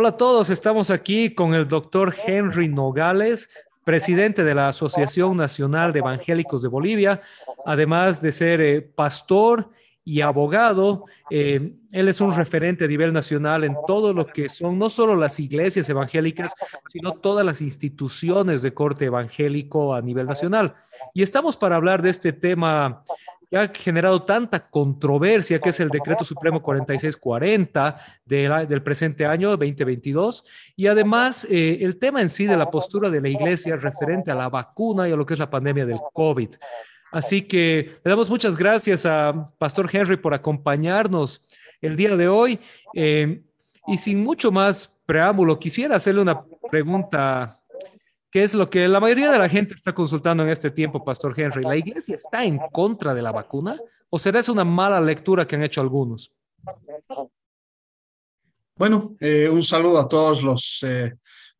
Hola a todos, estamos aquí con el doctor Henry Nogales, presidente de la Asociación Nacional de Evangélicos de Bolivia, además de ser eh, pastor y abogado. Eh, él es un referente a nivel nacional en todo lo que son no solo las iglesias evangélicas, sino todas las instituciones de corte evangélico a nivel nacional. Y estamos para hablar de este tema que ha generado tanta controversia, que es el Decreto Supremo 4640 del presente año 2022, y además eh, el tema en sí de la postura de la Iglesia referente a la vacuna y a lo que es la pandemia del COVID. Así que le damos muchas gracias a Pastor Henry por acompañarnos el día de hoy. Eh, y sin mucho más preámbulo, quisiera hacerle una pregunta ¿Qué es lo que la mayoría de la gente está consultando en este tiempo, Pastor Henry. ¿La iglesia está en contra de la vacuna o será esa una mala lectura que han hecho algunos? Bueno, eh, un saludo a todos los, eh,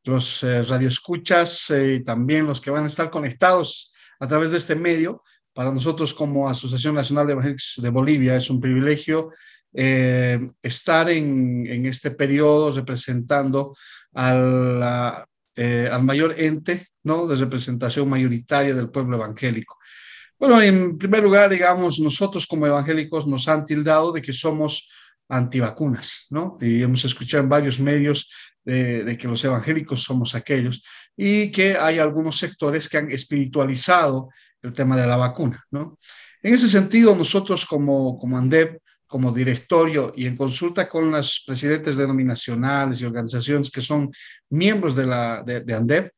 los eh, radioescuchas y también los que van a estar conectados a través de este medio. Para nosotros como Asociación Nacional de Evangélicos de Bolivia es un privilegio estar en, en, este periodo representando a la, eh, al mayor ente ¿no? de representación mayoritaria del pueblo evangélico. Bueno, en primer lugar, digamos, nosotros como evangélicos nos han tildado de que somos antivacunas, ¿no? Y hemos escuchado en varios medios de, que los evangélicos somos aquellos y que hay algunos sectores que han espiritualizado el tema de la vacuna, ¿no? En ese sentido, nosotros como, como ANDEP como directorio y en consulta con los presidentes denominacionales y organizaciones que son miembros de, la, de, ANDEP,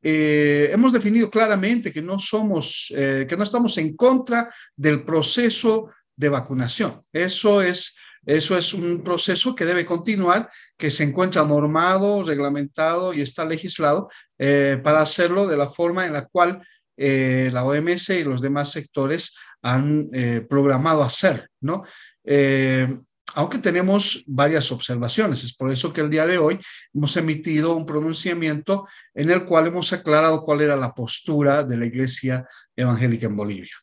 eh, hemos definido claramente que no somos, eh, que no estamos en contra del proceso de vacunación. Eso es, eso es un proceso que debe continuar, que se encuentra normado, reglamentado y está legislado eh, para hacerlo de la forma en la cual la OMS y los demás sectores han programado hacer, ¿no? Eh, aunque tenemos varias observaciones. Es por eso que el día de hoy hemos emitido un pronunciamiento en el cual hemos aclarado cuál era la postura de la Iglesia Evangélica en Bolivia.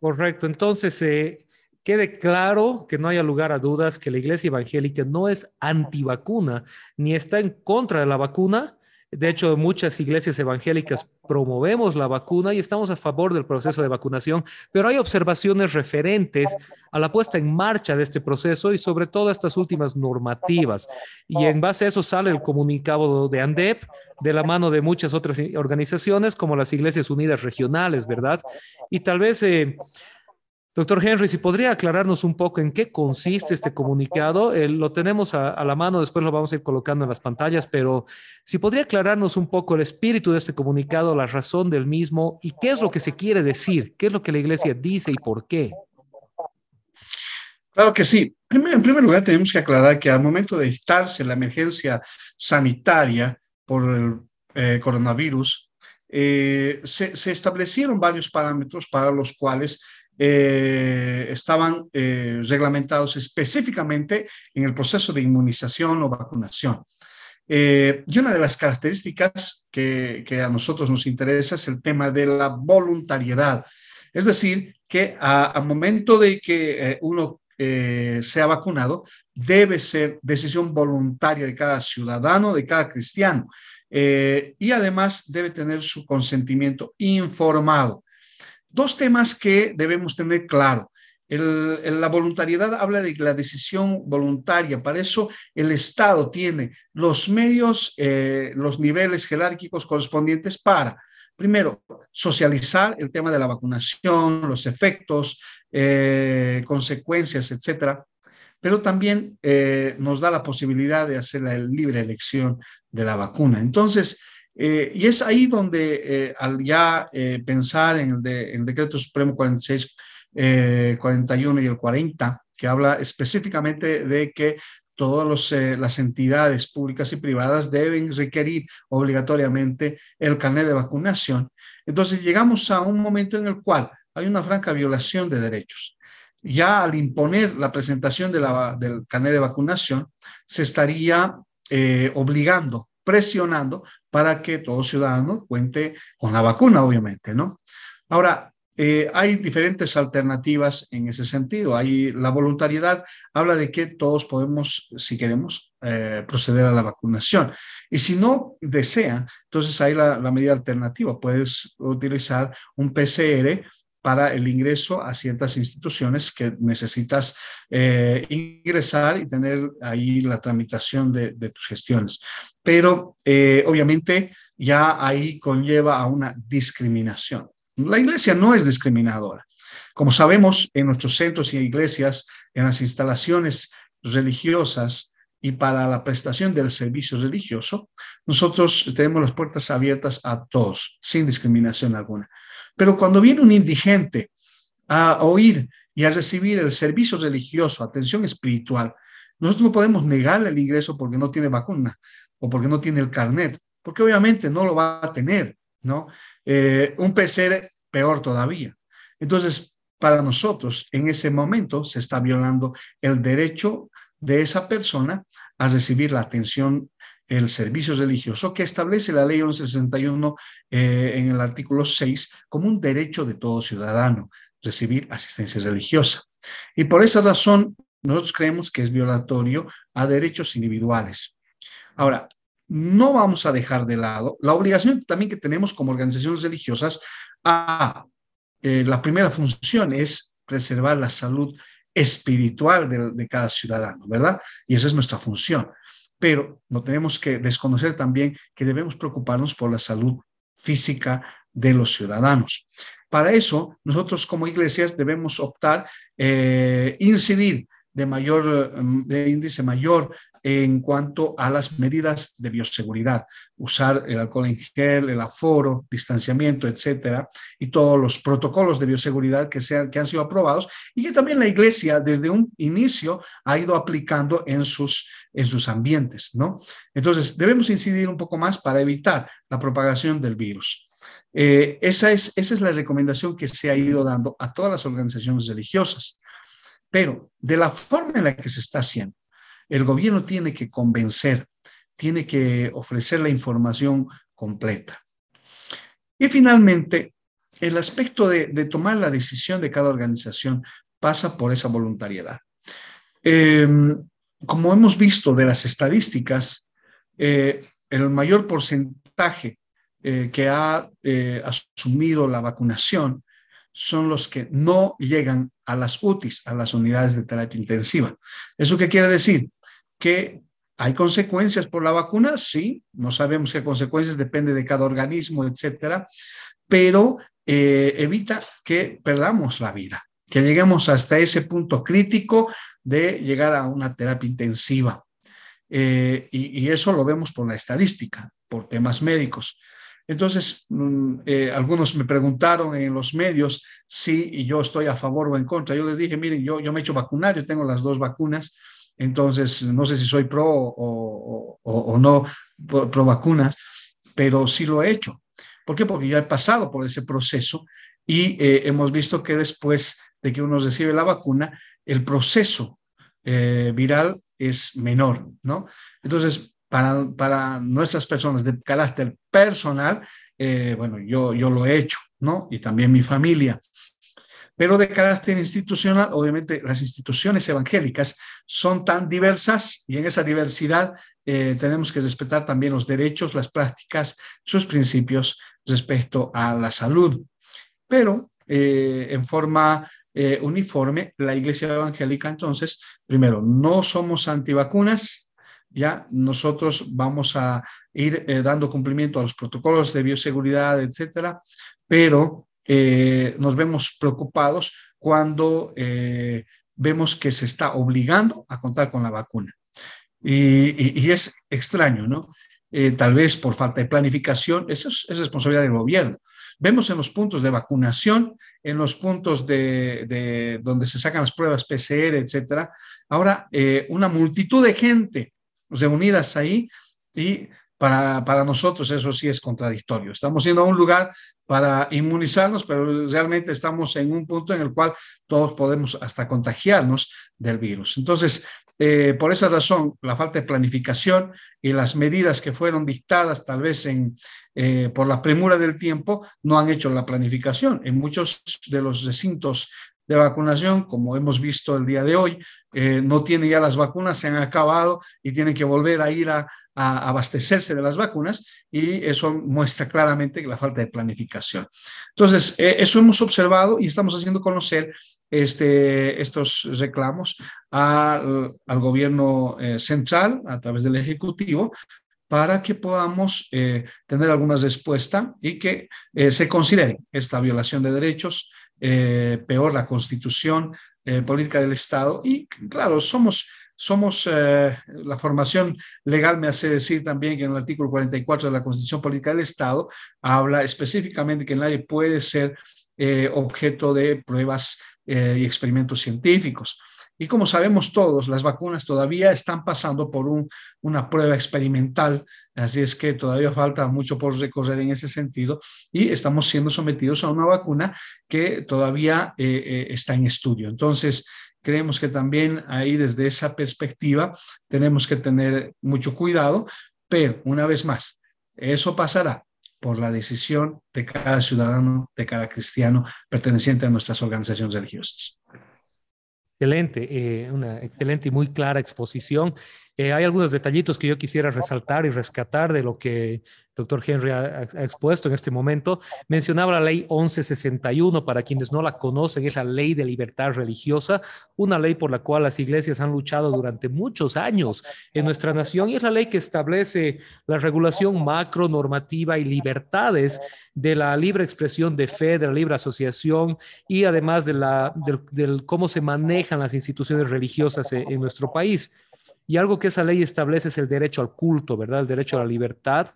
Correcto. Entonces, eh, quede claro que no haya lugar a dudas que la Iglesia Evangélica no es antivacuna ni está en contra de la vacuna, de hecho, muchas iglesias evangélicas promovemos la vacuna y estamos a favor del proceso de vacunación, pero hay observaciones referentes a la puesta en marcha de este proceso y sobre todo a estas últimas normativas. Y en base a eso sale el comunicado de ANDEP de la mano de muchas otras organizaciones como las Iglesias Unidas Regionales, ¿verdad? Y tal vez... Eh, Doctor Henry, si podría aclararnos un poco en qué consiste este comunicado. Eh, lo tenemos a, la mano, después lo vamos a ir colocando en las pantallas, pero si podría aclararnos un poco el espíritu de este comunicado, la razón del mismo y qué es lo que se quiere decir, qué es lo que la iglesia dice y por qué. Claro que sí. en primer lugar, tenemos que aclarar que al momento de estarse en la emergencia sanitaria por el eh, coronavirus, eh, se, establecieron varios parámetros para los cuales eh, estaban eh, reglamentados específicamente en el proceso de inmunización o vacunación. Eh, y una de las características que, a nosotros nos interesa es el tema de la voluntariedad. Es decir, que al momento de que uno sea vacunado, debe ser decisión voluntaria de cada ciudadano, de cada cristiano. y además debe tener su consentimiento informado. Dos temas que debemos tener claro. la voluntariedad habla de la decisión voluntaria. Para eso el Estado tiene los medios, eh, los niveles jerárquicos correspondientes para, primero, socializar el tema de la vacunación, los efectos, eh, consecuencias, etcétera. Pero también eh, nos da la posibilidad de hacer la libre elección de la vacuna. Entonces, eh, y es ahí donde eh, al ya eh, pensar en el, decreto supremo 46, 41 y el 40, que habla específicamente de que todas las entidades públicas y privadas deben requerir obligatoriamente el carnet de vacunación. Entonces llegamos a un momento en el cual hay una franca violación de derechos. Ya al imponer la presentación de la, del carnet de vacunación, se estaría obligando presionando para que todo ciudadano cuente con la vacuna, obviamente, ¿no? Ahora, eh, hay diferentes alternativas en ese sentido. Hay la voluntariedad, habla de que todos podemos, si queremos, eh, proceder a la vacunación. Y si no desean, entonces hay la medida alternativa. Puedes utilizar un PCR para el ingreso a ciertas instituciones que necesitas eh, ingresar y tener ahí la tramitación de, tus gestiones. Pero eh, obviamente ya ahí conlleva a una discriminación. La iglesia no es discriminadora. Como sabemos, en nuestros centros y iglesias, en las instalaciones religiosas y para la prestación del servicio religioso, nosotros tenemos las puertas abiertas a todos, sin discriminación alguna. Pero cuando viene un indigente a oír y a recibir el servicio religioso, atención espiritual, nosotros no podemos negarle el ingreso porque no tiene vacuna o porque no tiene el carnet, porque obviamente no lo va a tener, ¿no? Eh, un PCR peor todavía. Entonces, para nosotros, en ese momento se está violando el derecho de esa persona a recibir la atención el servicio religioso que establece la ley 1161 eh, en el artículo 6 como un derecho de todo ciudadano recibir asistencia religiosa. Y por esa razón, nosotros creemos que es violatorio a derechos individuales. Ahora, no vamos a dejar de lado la obligación también que tenemos como organizaciones religiosas a eh, la primera función es preservar la salud espiritual de, cada ciudadano, ¿verdad? Y esa es nuestra función pero no tenemos que desconocer también que debemos preocuparnos por la salud física de los ciudadanos. Para eso, nosotros como iglesias debemos optar, eh, incidir de mayor, mm, de índice mayor en cuanto a las medidas de bioseguridad, usar el alcohol en gel, el aforo, distanciamiento, etcétera, y todos los protocolos de bioseguridad que, sean, que han sido aprobados y que también la Iglesia desde un inicio ha ido aplicando en sus, en sus ambientes, ¿no? Entonces, debemos incidir un poco más para evitar la propagación del virus. Eh, esa, es, esa es la recomendación que se ha ido dando a todas las organizaciones religiosas. Pero de la forma en la que se está haciendo, el gobierno tiene que convencer, tiene que ofrecer la información completa. Y finalmente, el aspecto de, tomar la decisión de cada organización pasa por esa voluntariedad. Em, como hemos visto de las estadísticas, eh, el mayor porcentaje eh, que ha eh, asumido la vacunación son los que no llegan a las UTIs, a las unidades de terapia intensiva. ¿Eso qué quiere decir? Que hay consecuencias por la vacuna, sí, no sabemos qué consecuencias, depende de cada organismo, etcétera, pero eh, evita que perdamos la vida, que lleguemos hasta ese punto crítico de llegar a una terapia intensiva. Eh, y eso lo vemos por la estadística, por temas médicos. Entonces, mm, eh, algunos me preguntaron en los medios si yo estoy a favor o en contra. Yo les dije, miren, yo, yo me he hecho vacunar, yo tengo las dos vacunas, entonces no sé si soy pro o, no pro, vacunas, pero sí lo he hecho. ¿Por qué? Porque yo he pasado por ese proceso y eh, hemos visto que después de que uno recibe la vacuna, el proceso eh, viral es menor, ¿no? Entonces, para, nuestras personas de carácter personal, eh, bueno, yo, yo lo he hecho, ¿no? Y también mi familia. Pero de carácter institucional, obviamente las instituciones evangélicas son tan diversas y en esa diversidad eh, tenemos que respetar también los derechos, las prácticas, sus principios respecto a la salud. Pero eh, en forma uniforme, la Iglesia Evangélica, entonces, primero, no somos antivacunas, ya nosotros vamos a ir eh, dando cumplimiento a los protocolos de bioseguridad, etcétera, pero eh, nos vemos preocupados cuando eh, vemos que se está obligando a contar con la vacuna. Y, es extraño, ¿no? tal vez por falta de planificación, eso es, responsabilidad del gobierno. Vemos en los puntos de vacunación, en los puntos de, donde se sacan las pruebas PCR, etcétera, ahora una multitud de gente reunidas ahí y para, para, nosotros eso sí es contradictorio. Estamos yendo a un lugar para inmunizarnos, pero realmente estamos en un punto en el cual todos podemos hasta contagiarnos del virus. Entonces, eh, por esa razón, la falta de planificación y las medidas que fueron dictadas tal vez en, eh, por la premura del tiempo no han hecho la planificación. En muchos de los recintos de vacunación, como hemos visto el día de hoy, eh, no tiene ya las vacunas, se han acabado y tienen que volver a ir a, abastecerse de las vacunas y eso muestra claramente la falta de planificación. Entonces, eh, eso hemos observado y estamos haciendo conocer este, estos reclamos al, gobierno eh, central a través del Ejecutivo para que podamos tener alguna respuesta y que se considere esta violación de derechos eh, peor la constitución eh, política del Estado. Y claro, somos, somos eh, la formación legal me hace decir también que en el artículo 44 de la constitución política del Estado habla específicamente que nadie puede ser objeto de pruebas y experimentos científicos. Y como sabemos todos, las vacunas todavía están pasando por una prueba experimental, así es que todavía falta mucho por recorrer en ese sentido y estamos siendo sometidos a una vacuna que todavía eh, eh, está en estudio. Entonces, creemos que también ahí desde esa perspectiva tenemos que tener mucho cuidado, pero una vez más, eso pasará por la decisión de cada ciudadano, de cada cristiano perteneciente a nuestras organizaciones religiosas. Excelente, eh, una excelente y muy clara exposición. Eh, hay algunos detallitos que yo quisiera resaltar y rescatar de lo que doctor Henry ha, expuesto en este momento. Mencionaba la ley 1161, para quienes no la conocen, es la ley de libertad religiosa, una ley por la cual las iglesias han luchado durante muchos años en nuestra nación y es la ley que establece la regulación macro, normativa y libertades de la libre expresión de fe, de la libre asociación y además de la, del, cómo se manejan las instituciones religiosas en, en nuestro país. Y algo que esa ley establece es el derecho al culto, ¿verdad? El derecho a la libertad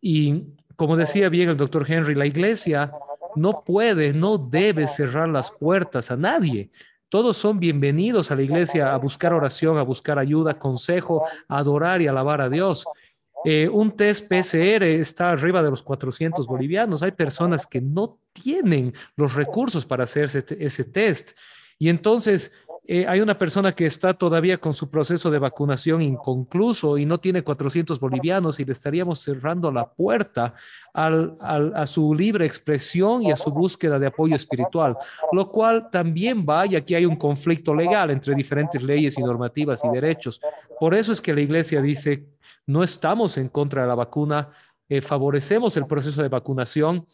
y como decía bien el doctor Henry, la iglesia no puede, no debe cerrar las puertas a nadie. Todos son bienvenidos a la iglesia a buscar oración, a buscar ayuda, consejo, a adorar y alabar a Dios. Eh, un test PCR está arriba de los 400 bolivianos. Hay personas que no tienen los recursos para hacerse ese test. Y entonces eh, hay una persona que está todavía con su proceso de vacunación inconcluso y no tiene 400 bolivianos y le estaríamos cerrando la puerta a su libre expresión y a su búsqueda de apoyo espiritual, lo cual también va, y aquí hay un conflicto legal entre diferentes leyes y normativas y derechos. Por eso es que la iglesia dice, no estamos en contra de la vacuna, eh, favorecemos el proceso de vacunación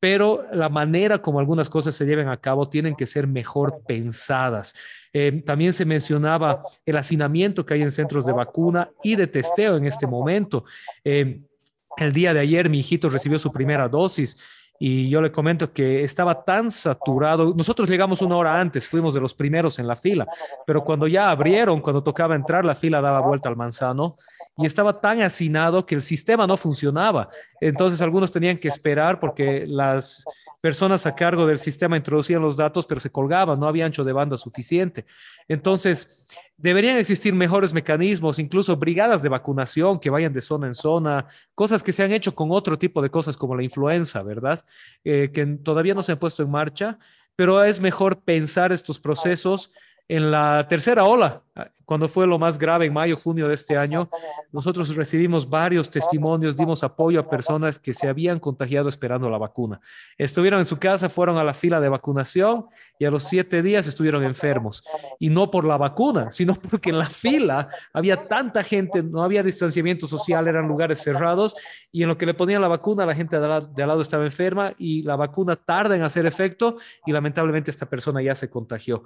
pero la manera como algunas cosas se lleven a cabo tienen que ser mejor pensadas. Eh, también se mencionaba el hacinamiento que hay en centros de vacuna y de testeo en este momento. Eh, el día de ayer mi hijito recibió su primera dosis y yo le comento que estaba tan saturado. Nosotros llegamos una hora antes, fuimos de los primeros en la fila, pero cuando ya abrieron, cuando tocaba entrar, la fila daba vuelta al manzano y estaba tan hacinado que el sistema no funcionaba. Entonces algunos tenían que esperar porque las personas a cargo del sistema introducían los datos, pero se colgaban, no había ancho de banda suficiente. Entonces, deberían existir mejores mecanismos, incluso brigadas de vacunación que vayan de zona en zona, cosas que se han hecho con otro tipo de cosas como la influenza, ¿verdad? Eh, que todavía no se han puesto en marcha, pero es mejor pensar estos procesos en la tercera ola, cuando fue lo más grave en mayo, junio de este año, nosotros recibimos varios testimonios, dimos apoyo a personas que se habían contagiado esperando la vacuna. Estuvieron en su casa, fueron a la fila de vacunación y a los siete días estuvieron enfermos. Y no por la vacuna, sino porque en la fila había tanta gente, no había distanciamiento social, eran lugares cerrados y en lo que le ponían la vacuna, la gente de al lado estaba enferma y la vacuna tarda en hacer efecto y lamentablemente esta persona ya se contagió.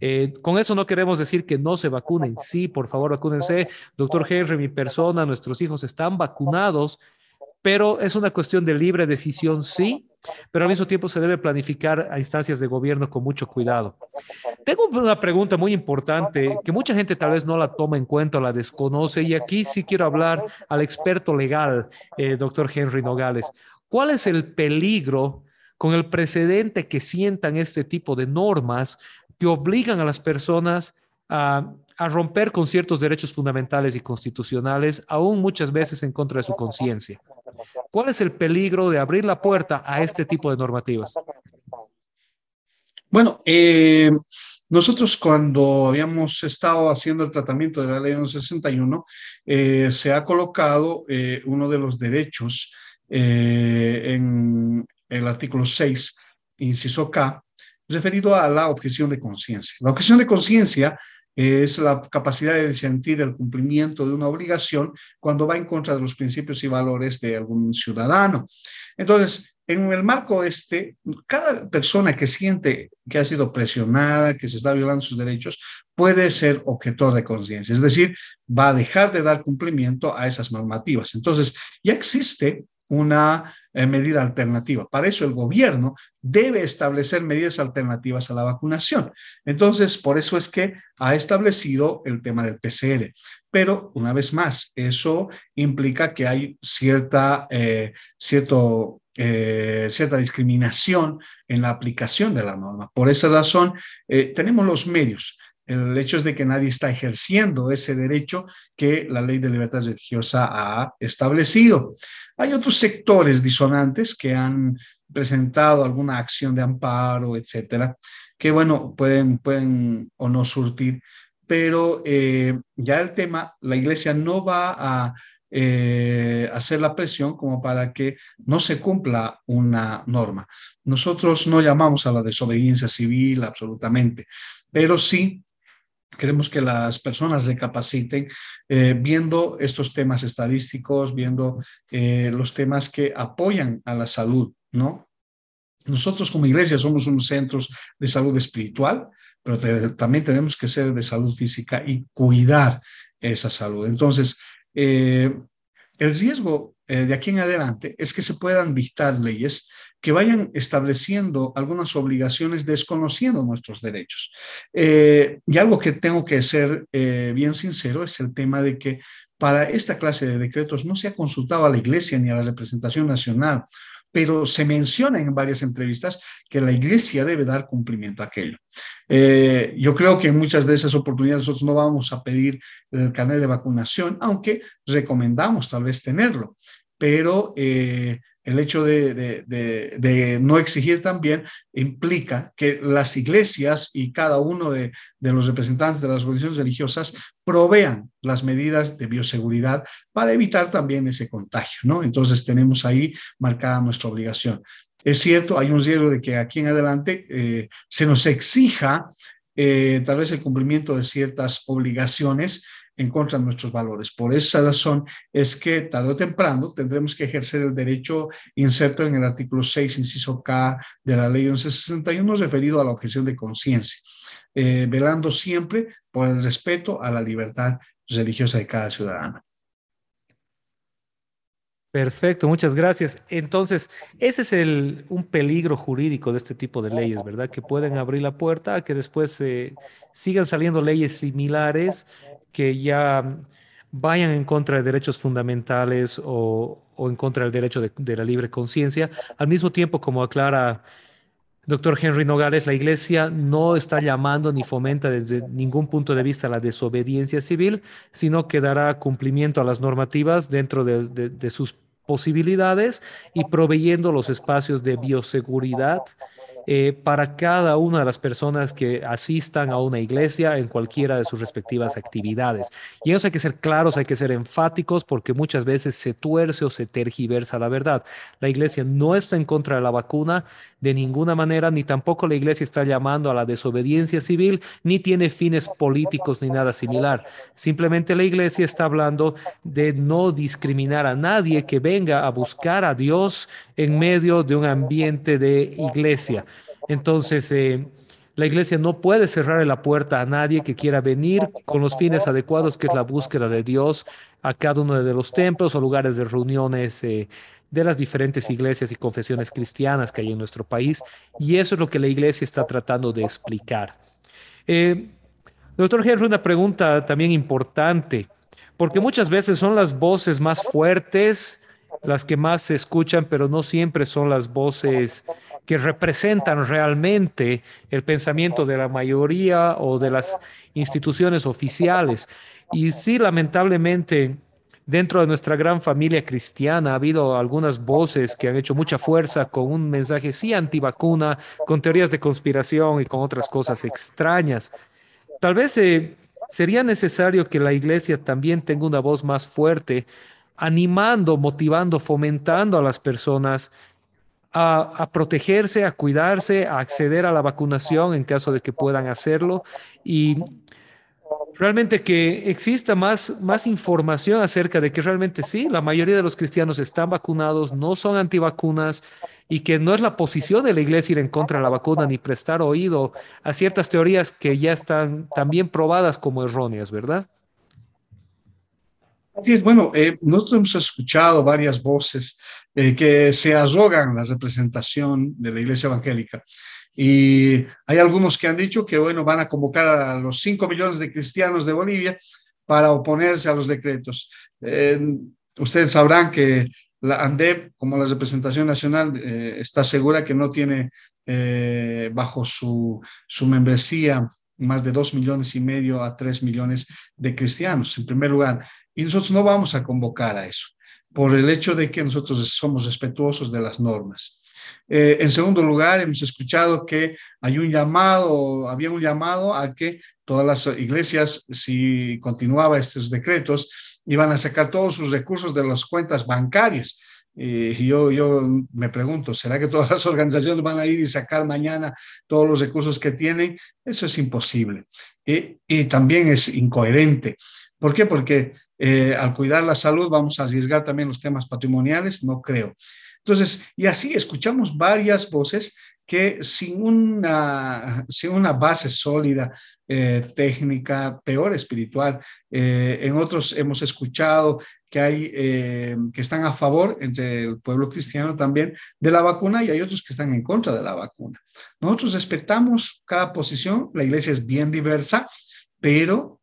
Eh, con eso no queremos decir que no se vacunen. Sí, por favor, vacúnense. Doctor Henry, mi persona, nuestros hijos están vacunados, pero es una cuestión de libre decisión, sí, pero al mismo tiempo se debe planificar a instancias de gobierno con mucho cuidado. Tengo una pregunta muy importante que mucha gente tal vez no la toma en cuenta o la desconoce y aquí sí quiero hablar al experto legal, eh, doctor Henry Nogales. ¿Cuál es el peligro con el precedente que sientan este tipo de normas que obligan a las personas a, romper con ciertos derechos fundamentales y constitucionales, aún muchas veces en contra de su conciencia. ¿Cuál es el peligro de abrir la puerta a este tipo de normativas? Bueno, eh, nosotros cuando habíamos estado haciendo el tratamiento de la ley 161, eh, se ha colocado eh, uno de los derechos en el artículo 6, inciso K, referido a la objeción de conciencia. La objeción de conciencia es la capacidad de sentir el cumplimiento de una obligación cuando va en contra de los principios y valores de algún ciudadano. Entonces, en el marco este, cada persona que siente que ha sido presionada, que se está violando sus derechos, puede ser objetor de conciencia, es decir, va a dejar de dar cumplimiento a esas normativas. Entonces, ya existe una eh, medida alternativa. Para eso el gobierno debe establecer medidas alternativas a la vacunación. Entonces, por eso es que ha establecido el tema del PCR. Pero, una vez más, eso implica que hay cierta, eh, cierto, eh, cierta discriminación en la aplicación de la norma. Por esa razón, tenemos los medios el hecho es de que nadie está ejerciendo ese derecho que la ley de libertad religiosa ha establecido. Hay otros sectores disonantes que han presentado alguna acción de amparo, etcétera, que bueno, pueden, pueden o no surtir, pero eh, ya el tema, la iglesia no va a eh, hacer la presión como para que no se cumpla una norma. Nosotros no llamamos a la desobediencia civil absolutamente, pero sí Queremos que las personas recapaciten eh, viendo estos temas estadísticos, viendo eh, los temas que apoyan a la salud, ¿no? Nosotros como iglesia somos unos centros de salud espiritual, pero también tenemos que ser de salud física y cuidar esa salud. Entonces, eh, el riesgo de aquí en adelante es que se puedan dictar leyes que vayan estableciendo algunas obligaciones desconociendo nuestros derechos. Eh, y algo que tengo que ser eh, bien sincero es el tema de que para esta clase de decretos no se ha consultado a la Iglesia ni a la representación nacional, pero se menciona en varias entrevistas que la Iglesia debe dar cumplimiento a aquello. Eh, yo creo que en muchas de esas oportunidades nosotros no vamos a pedir el carnet de vacunación, aunque recomendamos tal vez tenerlo, pero el hecho de, no exigir también implica que las iglesias y cada uno de, los representantes de las organizaciones religiosas provean las medidas de bioseguridad para evitar también ese contagio, ¿no? Entonces tenemos ahí marcada nuestra obligación. Es cierto, hay un riesgo de que aquí en adelante eh, se nos exija eh, tal vez el cumplimiento de ciertas obligaciones en contra de nuestros valores. Por esa razón es que tarde o temprano tendremos que ejercer el derecho inserto en el artículo 6, inciso K de la ley 1161 referido a la objeción de conciencia, eh, velando siempre por el respeto a la libertad religiosa de cada ciudadano. Perfecto, muchas gracias. Entonces, ese es el, un peligro jurídico de este tipo de leyes, ¿verdad? Que pueden abrir la puerta a que después eh, sigan saliendo leyes similares que ya vayan en contra de derechos fundamentales o, en contra del derecho de, la libre conciencia. Al mismo tiempo, como aclara doctor Henry Nogales, la Iglesia no está llamando ni fomenta desde ningún punto de vista la desobediencia civil, sino que dará cumplimiento a las normativas dentro de sus posibilidades y proveyendo los espacios de bioseguridad eh, para cada una de las personas que asistan a una iglesia en cualquiera de sus respectivas actividades. Y eso hay que ser claros, hay que ser enfáticos porque muchas veces se tuerce o se tergiversa la verdad. La iglesia no está en contra de la vacuna de ninguna manera, ni tampoco la iglesia está llamando a la desobediencia civil, ni tiene fines políticos ni nada similar. Simplemente la iglesia está hablando de no discriminar a nadie que venga a buscar a Dios en medio de un ambiente de iglesia. Entonces, eh, la iglesia no puede cerrar la puerta a nadie que quiera venir con los fines adecuados, que es la búsqueda de Dios a cada uno de los templos o lugares de reuniones eh, de las diferentes iglesias y confesiones cristianas que hay en nuestro país. Y eso es lo que la iglesia está tratando de explicar. Eh, doctor Henry, una pregunta también importante, porque muchas veces son las voces más fuertes las que más se escuchan, pero no siempre son las voces que representan realmente el pensamiento de la mayoría o de las instituciones oficiales. Y sí, lamentablemente, dentro de nuestra gran familia cristiana ha habido algunas voces que han hecho mucha fuerza con un mensaje sí antivacuna, con teorías de conspiración y con otras cosas extrañas. Tal vez eh, sería necesario que la iglesia también tenga una voz más fuerte, animando, motivando, fomentando a las personas a, protegerse, a cuidarse, a acceder a la vacunación en caso de que puedan hacerlo y realmente que exista más, más información acerca de que realmente sí, la mayoría de los cristianos están vacunados, no son antivacunas y que no es la posición de la iglesia ir en contra de la vacuna ni prestar oído a ciertas teorías que ya están también probadas como erróneas, ¿verdad? Así es, bueno, eh, nosotros hemos escuchado varias voces eh, que se arrogan la representación de la iglesia evangélica. Y hay algunos que han dicho que, bueno, van a convocar a los 5 millones de cristianos de Bolivia para oponerse a los decretos. Eh, ustedes sabrán que la ANDEP, como la representación nacional, está segura que no tiene bajo su, su membresía más de 2 millones y medio a 3 millones de cristianos, en primer lugar. Y nosotros no vamos a convocar a eso, por el hecho de que nosotros somos respetuosos de las normas. Eh, en segundo lugar, hemos escuchado que hay un llamado, había un llamado a que todas las iglesias, si continuaba estos decretos, iban a sacar todos sus recursos de las cuentas bancarias. Y yo, yo me pregunto, ¿será que todas las organizaciones van a ir y sacar mañana todos los recursos que tienen? Eso es imposible. Y, y también es incoherente. ¿Por qué? Porque eh, al cuidar la salud vamos a arriesgar también los temas patrimoniales, no creo. Entonces, y así escuchamos varias voces que sin una, sin una base sólida, eh, técnica, peor espiritual, eh, en otros hemos escuchado que hay que están a favor entre el pueblo cristiano también de la vacuna y hay otros que están en contra de la vacuna. Nosotros respetamos cada posición, la iglesia es bien diversa, pero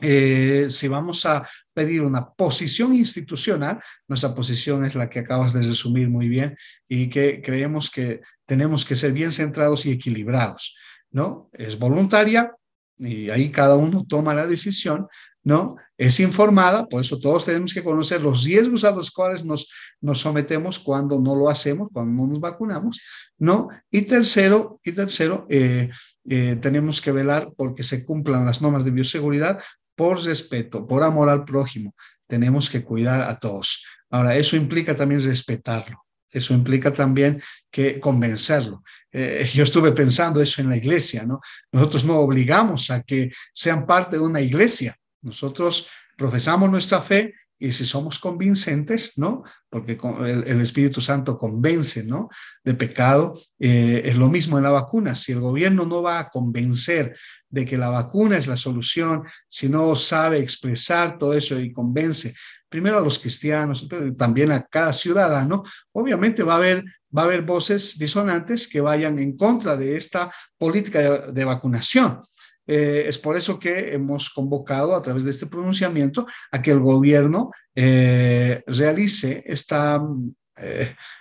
eh, si vamos a pedir una posición institucional, nuestra posición es la que acabas de resumir muy bien y que creemos que tenemos que ser bien centrados y equilibrados, ¿no? Es voluntaria y ahí cada uno toma la decisión, ¿no? Es informada, por eso todos tenemos que conocer los riesgos a los cuales nos, nos sometemos cuando no lo hacemos, cuando no nos vacunamos, ¿no? Y tercero, y tercero eh, eh, tenemos que velar porque se cumplan las normas de bioseguridad por respeto, por amor al prójimo, tenemos que cuidar a todos. Ahora, eso implica también respetarlo. Eso implica también que convencerlo. Eh, yo estuve pensando eso en la iglesia, ¿no? Nosotros no obligamos a que sean parte de una iglesia. Nosotros profesamos nuestra fe y si somos convincentes, ¿no? Porque el, Espíritu Santo convence, ¿no? De pecado, eh, es lo mismo en la vacuna. Si el gobierno no va a convencer de que la vacuna es la solución, si no sabe expresar todo eso y convence primero a los cristianos, pero también a cada ciudadano, obviamente va a haber, va a haber voces disonantes que vayan en contra de esta política de, vacunación. Eh, es por eso que hemos convocado a través de este pronunciamiento a que el gobierno eh, realice esta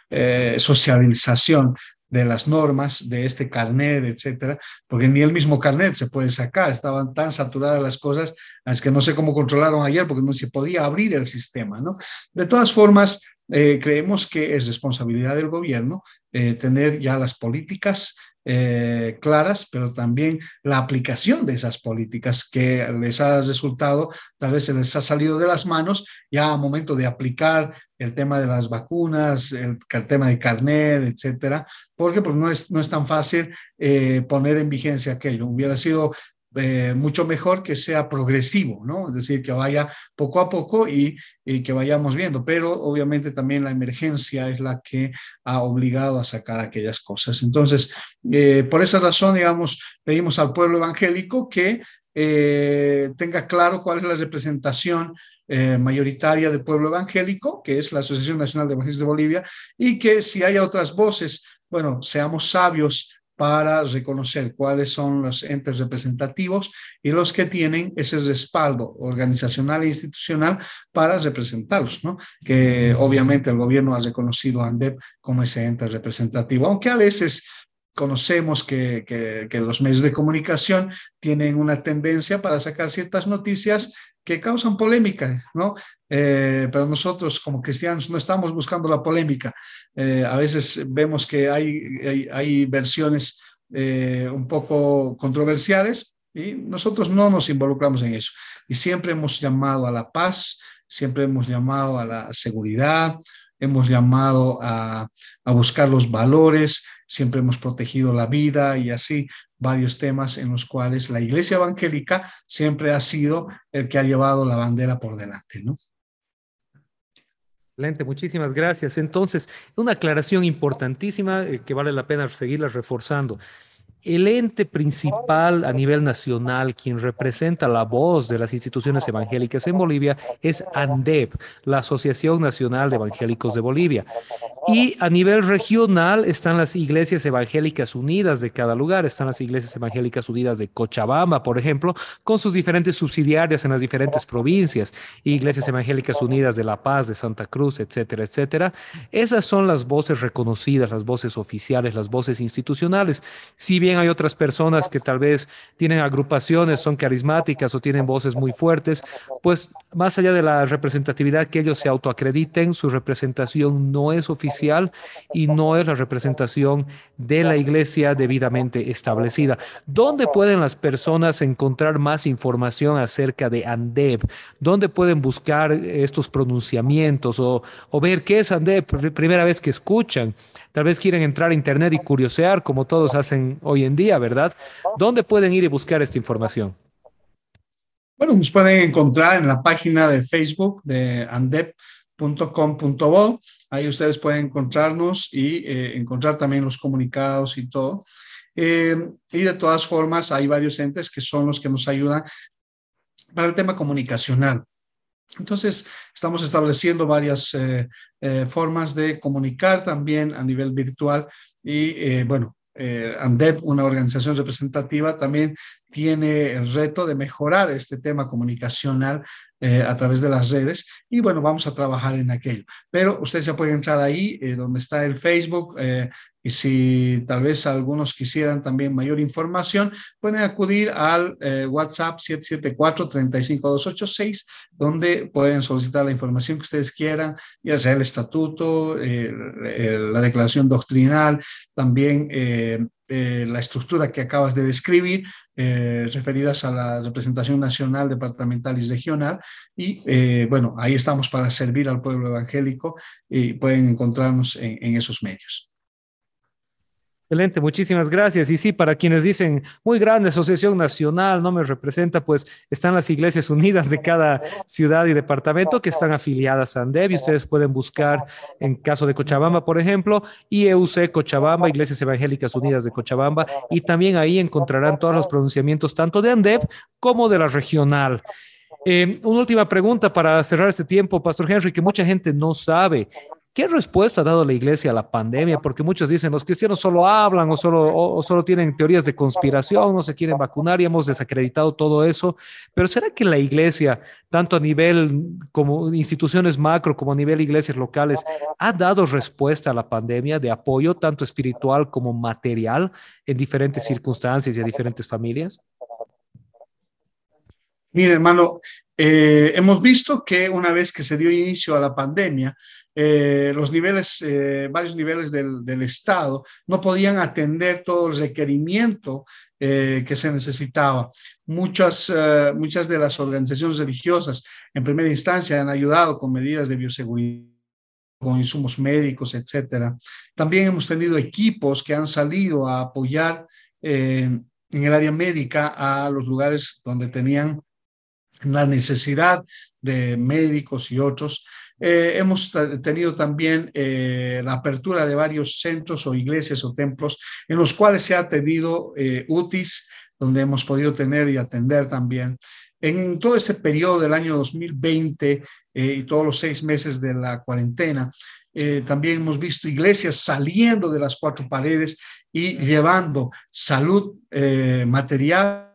eh, socialización de las normas de este carnet, etcétera, porque ni el mismo carnet se puede sacar, estaban tan saturadas las cosas, es que no sé cómo controlaron ayer porque no se podía abrir el sistema, ¿no? De todas formas, creemos que es responsabilidad del gobierno tener ya las políticas eh, claras, pero también la aplicación de esas políticas que les ha resultado, tal vez se les ha salido de las manos ya a momento de aplicar el tema de las vacunas, el, tema de carnet, etcétera, porque pues, no, es, no es tan fácil eh, poner en vigencia aquello. Hubiera sido eh, mucho mejor que sea progresivo, ¿no? Es decir, que vaya poco a poco y, que vayamos viendo, pero obviamente también la emergencia es la que ha obligado a sacar aquellas cosas. Entonces, eh, por esa razón, digamos, pedimos al pueblo evangélico que eh, tenga claro cuál es la representación mayoritaria del pueblo evangélico, que es la Asociación Nacional de Evangelistas de Bolivia, y que si hay otras voces, bueno, seamos sabios para reconocer cuáles son los entes representativos y los que tienen ese respaldo organizacional e institucional para representarlos, ¿no? Que obviamente el gobierno ha reconocido a ANDEP como ese ente representativo, aunque a veces conocemos que, que, los medios de comunicación tienen una tendencia para sacar ciertas noticias que causan polémica, ¿no? Eh, pero nosotros como cristianos no estamos buscando la polémica. Eh, a veces vemos que hay, hay, versiones eh, un poco controversiales y nosotros no nos involucramos en eso. Y siempre hemos llamado a la paz, siempre hemos llamado a la seguridad, hemos llamado a, a buscar los valores, siempre hemos protegido la vida y así varios temas en los cuales la iglesia evangélica siempre ha sido el que ha llevado la bandera por delante, ¿no? Excelente, muchísimas gracias. Entonces, una aclaración importantísima eh, que vale la pena seguirla reforzando. El ente principal a nivel nacional, quien representa la voz de las instituciones evangélicas en Bolivia, es ANDEB, la Asociación Nacional de Evangélicos de Bolivia. Y a nivel regional están las iglesias evangélicas unidas de cada lugar, están las iglesias evangélicas unidas de Cochabamba, por ejemplo, con sus diferentes subsidiarias en las diferentes provincias, iglesias evangélicas unidas de La Paz, de Santa Cruz, etcétera, etcétera. Esas son las voces reconocidas, las voces oficiales, las voces institucionales. Si bien hay otras personas que tal vez tienen agrupaciones, son carismáticas o tienen voces muy fuertes, pues más allá de la representatividad que ellos se autoacrediten, su representación no es oficial y no es la representación de la iglesia debidamente establecida. ¿Dónde pueden las personas encontrar más información acerca de ANDEB? ¿Dónde pueden buscar estos pronunciamientos o, o ver qué es ANDEB? Primera vez que escuchan. Tal vez quieren entrar a Internet y curiosear, como todos hacen hoy en día, ¿verdad? ¿Dónde pueden ir y buscar esta información? Bueno, nos pueden encontrar en la página de Facebook de andep.com.bo. Ahí ustedes pueden encontrarnos y eh, encontrar también los comunicados y todo. Eh, y de todas formas, hay varios entes que son los que nos ayudan para el tema comunicacional. Entonces, estamos estableciendo varias eh, formas de comunicar también a nivel virtual y, eh, ANDEP, una organización representativa, también tiene el reto de mejorar este tema comunicacional a través de las redes y bueno, vamos a trabajar en aquello. Pero ustedes ya pueden entrar ahí donde está el Facebook, y si tal vez algunos quisieran también mayor información, pueden acudir al eh, WhatsApp 774-35286, donde pueden solicitar la información que ustedes quieran, ya sea el estatuto, la declaración doctrinal, también eh, eh, la estructura que acabas de describir, referidas a la representación nacional, departamental y regional. Y bueno, ahí estamos para servir al pueblo evangélico y pueden encontrarnos en esos medios. Excelente, muchísimas gracias. Y sí, para quienes dicen, muy grande asociación nacional, no me representa, pues están las iglesias unidas de cada ciudad y departamento que están afiliadas a ANDEB y ustedes pueden buscar, en caso de Cochabamba, por ejemplo, IEUC Cochabamba, Iglesias Evangélicas Unidas de Cochabamba, y también ahí encontrarán todos los pronunciamientos tanto de ANDEB como de la regional. Eh, una última pregunta para cerrar este tiempo, Pastor Henry, que mucha gente no sabe. ¿Qué respuesta ha dado la iglesia a la pandemia? Porque muchos dicen, los cristianos solo hablan o solo, o, solo tienen teorías de conspiración, no se quieren vacunar y hemos desacreditado todo eso. Pero ¿será que la iglesia, tanto a nivel como instituciones macro como a nivel iglesias locales, ha dado respuesta a la pandemia de apoyo tanto espiritual como material en diferentes circunstancias y a diferentes familias? Mire, hermano, eh, hemos visto que una vez que se dio inicio a la pandemia, eh, los niveles, eh, varios niveles del, del, Estado no podían atender todo el requerimiento eh, que se necesitaba. Muchas, muchas de las organizaciones religiosas en primera instancia han ayudado con medidas de bioseguridad con insumos médicos, etcétera. También hemos tenido equipos que han salido a apoyar en el área médica a los lugares donde tenían la necesidad de médicos y otros. Eh, hemos tenido también eh, la apertura de varios centros o iglesias o templos en los cuales se ha tenido eh, UTIs, donde hemos podido tener y atender también. En todo ese periodo del año 2020 y todos los seis meses de la cuarentena, también hemos visto iglesias saliendo de las cuatro paredes y llevando salud material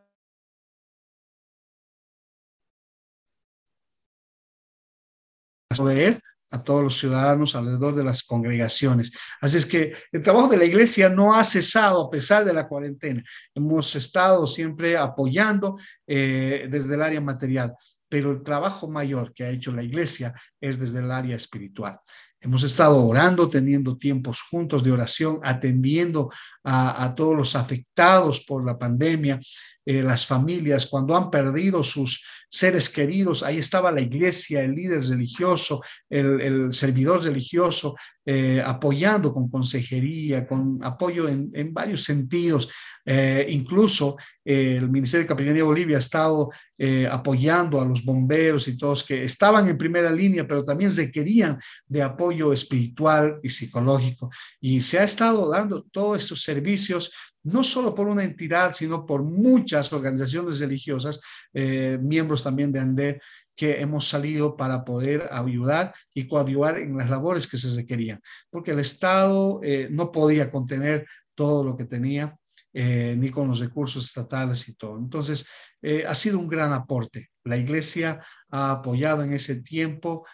proveer a todos los ciudadanos alrededor de las congregaciones. Así es que el trabajo de la iglesia no ha cesado a pesar de la cuarentena. Hemos estado siempre apoyando eh, desde el área material, pero el trabajo mayor que ha hecho la iglesia es desde el área espiritual. Hemos estado orando, teniendo tiempos juntos de oración, atendiendo a, todos los afectados por la pandemia, eh, las familias, cuando han perdido sus seres queridos, ahí estaba la iglesia, el líder religioso, el, servidor religioso, eh, apoyando con consejería, con apoyo en, varios sentidos. Eh, incluso el Ministerio de Capellanía de Bolivia ha estado apoyando a los bomberos y todos que estaban en primera línea, pero también requerían de apoyo espiritual y psicológico. Y se ha estado dando todos estos servicios no solo por una entidad, sino por muchas organizaciones religiosas, eh, miembros también de ANDE, que hemos salido para poder ayudar y coadyuvar en las labores que se requerían, porque el Estado eh, no podía contener todo lo que tenía, eh, ni con los recursos estatales y todo. Entonces, ha sido un gran aporte. La Iglesia ha apoyado en ese tiempo,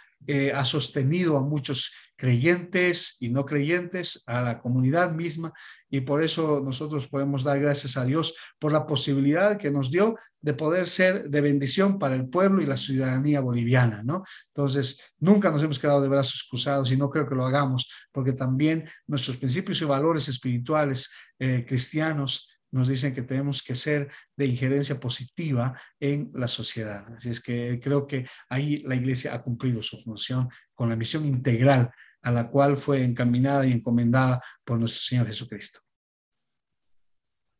ha sostenido a muchos creyentes y no creyentes, a la comunidad misma, y por eso nosotros podemos dar gracias a Dios por la posibilidad que nos dio de poder ser de bendición para el pueblo y la ciudadanía boliviana, ¿no? Entonces, nunca nos hemos quedado de brazos cruzados y no creo que lo hagamos, porque también nuestros principios y valores espirituales eh, cristianos nos dicen que tenemos que ser de injerencia positiva en la sociedad. Así es que creo que ahí la iglesia ha cumplido su función con la misión integral a la cual fue encaminada y encomendada por nuestro Señor Jesucristo.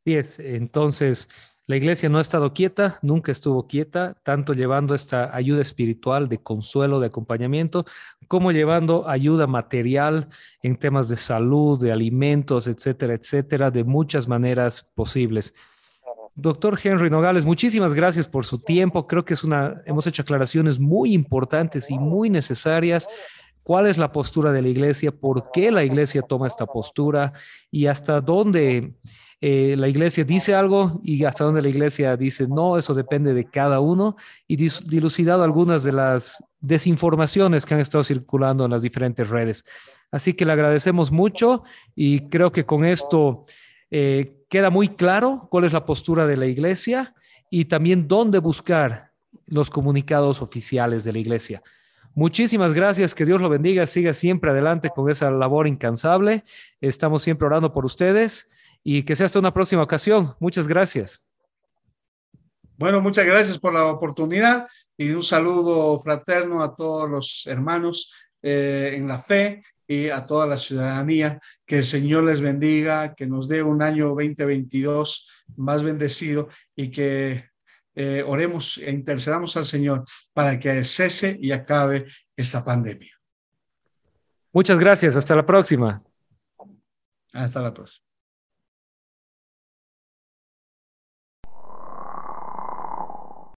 Sí es, entonces la iglesia no ha estado quieta, nunca estuvo quieta, tanto llevando esta ayuda espiritual de consuelo, de acompañamiento, como llevando ayuda material en temas de salud, de alimentos, etcétera, etcétera, de muchas maneras posibles. Doctor Henry Nogales, muchísimas gracias por su tiempo. Creo que es una, hemos hecho aclaraciones muy importantes y muy necesarias cuál es la postura de la iglesia, por qué la iglesia toma esta postura y hasta dónde eh, la iglesia dice algo y hasta dónde la iglesia dice no, eso depende de cada uno y dilucidado algunas de las desinformaciones que han estado circulando en las diferentes redes. Así que le agradecemos mucho y creo que con esto eh, queda muy claro cuál es la postura de la iglesia y también dónde buscar los comunicados oficiales de la iglesia. Muchísimas gracias, que Dios lo bendiga, siga siempre adelante con esa labor incansable. Estamos siempre orando por ustedes y que sea hasta una próxima ocasión. Muchas gracias. Bueno, muchas gracias por la oportunidad y un saludo fraterno a todos los hermanos eh, en la fe y a toda la ciudadanía. Que el Señor les bendiga, que nos dé un año 2022 más bendecido y que eh, oremos e intercedamos al Señor para que cese y acabe esta pandemia. Muchas gracias. Hasta la próxima. Hasta la próxima.